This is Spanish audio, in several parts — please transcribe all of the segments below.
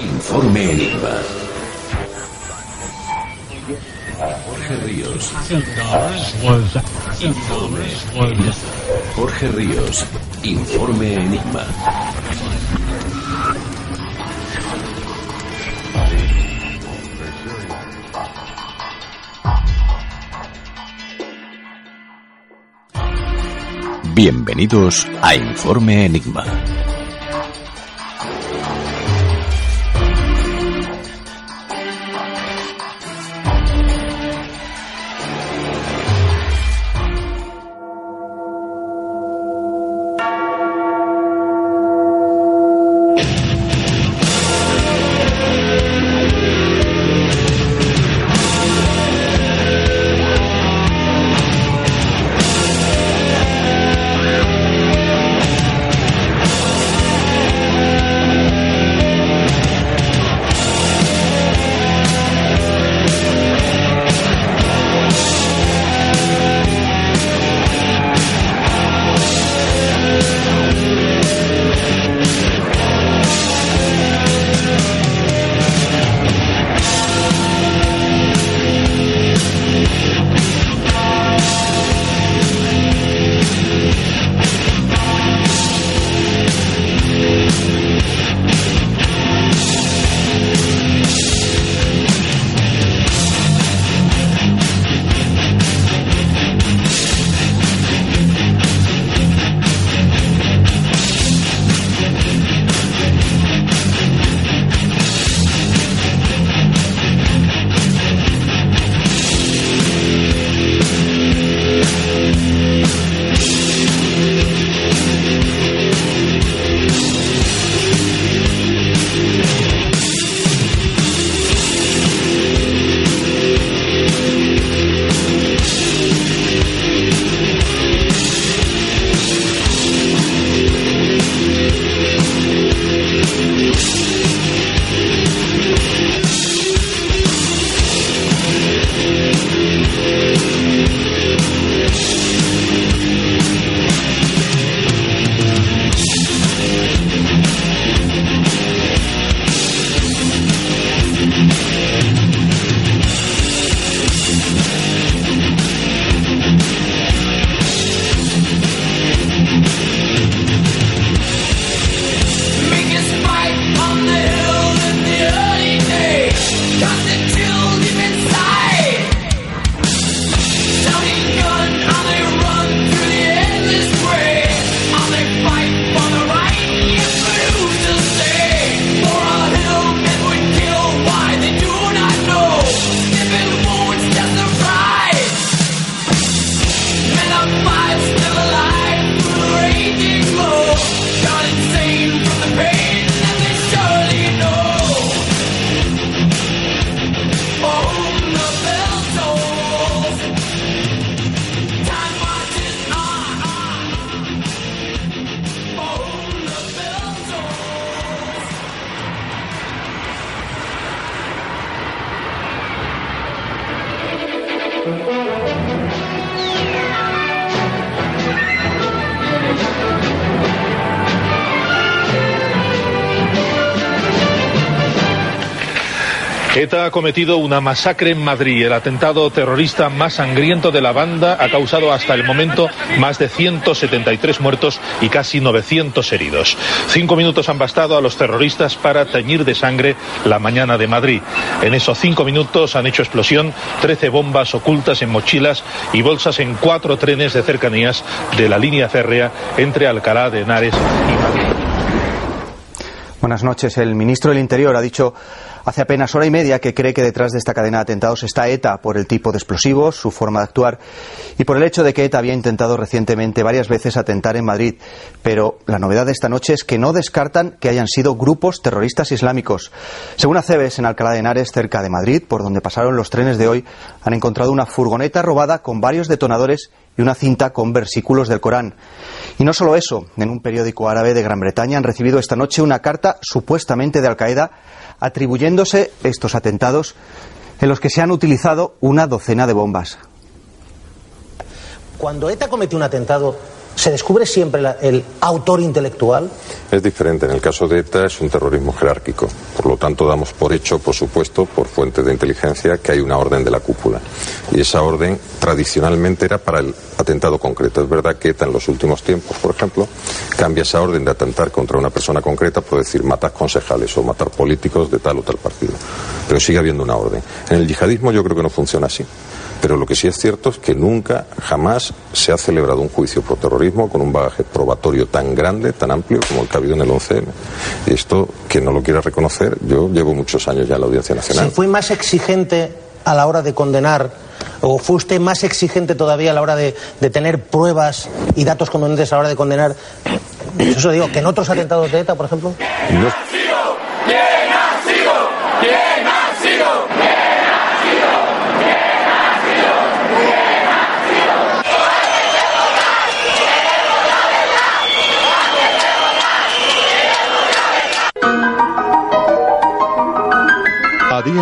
Informe Enigma. Jorge Ríos. Jorge Ríos. Informe Enigma. Bienvenidos a Informe Enigma. Thank you. ETA ha cometido una masacre en Madrid. El atentado terrorista más sangriento de la banda ha causado hasta el momento más de 173 muertos y casi 900 heridos. Cinco minutos han bastado a los terroristas para teñir de sangre la mañana de Madrid. En esos cinco minutos han hecho explosión 13 bombas ocultas en mochilas y bolsas en cuatro trenes de cercanías de la línea férrea entre Alcalá de Henares y Madrid. Buenas noches. El ministro del Interior ha dicho hace apenas hora y media que cree que detrás de esta cadena de atentados está ETA por el tipo de explosivos, su forma de actuar y por el hecho de que ETA había intentado recientemente varias veces atentar en Madrid. Pero la novedad de esta noche es que no descartan que hayan sido grupos terroristas islámicos. Según Acebes, en Alcalá de Henares, cerca de Madrid, por donde pasaron los trenes de hoy, han encontrado una furgoneta robada con varios detonadores y una cinta con versículos del Corán. Y no solo eso, en un periódico árabe de Gran Bretaña han recibido esta noche una carta supuestamente de Al Qaeda atribuyéndose estos atentados en los que se han utilizado una docena de bombas. Cuando ETA comete un atentado, ¿Se descubre siempre la, el autor intelectual? Es diferente. En el caso de ETA es un terrorismo jerárquico. Por lo tanto, damos por hecho, por supuesto, por fuentes de inteligencia, que hay una orden de la cúpula. Y esa orden tradicionalmente era para el atentado concreto. Es verdad que ETA en los últimos tiempos, por ejemplo, cambia esa orden de atentar contra una persona concreta por decir matar concejales o matar políticos de tal o tal partido. Pero sigue habiendo una orden. En el yihadismo yo creo que no funciona así. Pero lo que sí es cierto es que nunca, jamás se ha celebrado un juicio por terrorismo con un bagaje probatorio tan grande, tan amplio como el que ha habido en el 11M. Y esto, que no lo quiera reconocer, yo llevo muchos años ya en la Audiencia Nacional. ¿Se fue más exigente a la hora de condenar o fue usted más exigente todavía a la hora de, de tener pruebas y datos contundentes a la hora de condenar? Eso digo, que en otros atentados de ETA, por ejemplo. No. A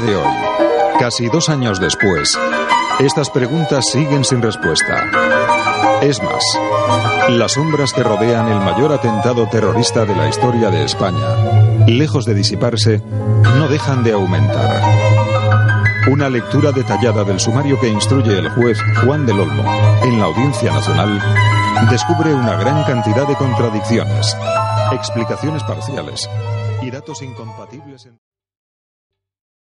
de hoy, casi dos años después, estas preguntas siguen sin respuesta. Es más, las sombras que rodean el mayor atentado terrorista de la historia de España, lejos de disiparse, no dejan de aumentar. Una lectura detallada del sumario que instruye el juez Juan del Olmo en la Audiencia Nacional descubre una gran cantidad de contradicciones, explicaciones parciales y datos incompatibles. En...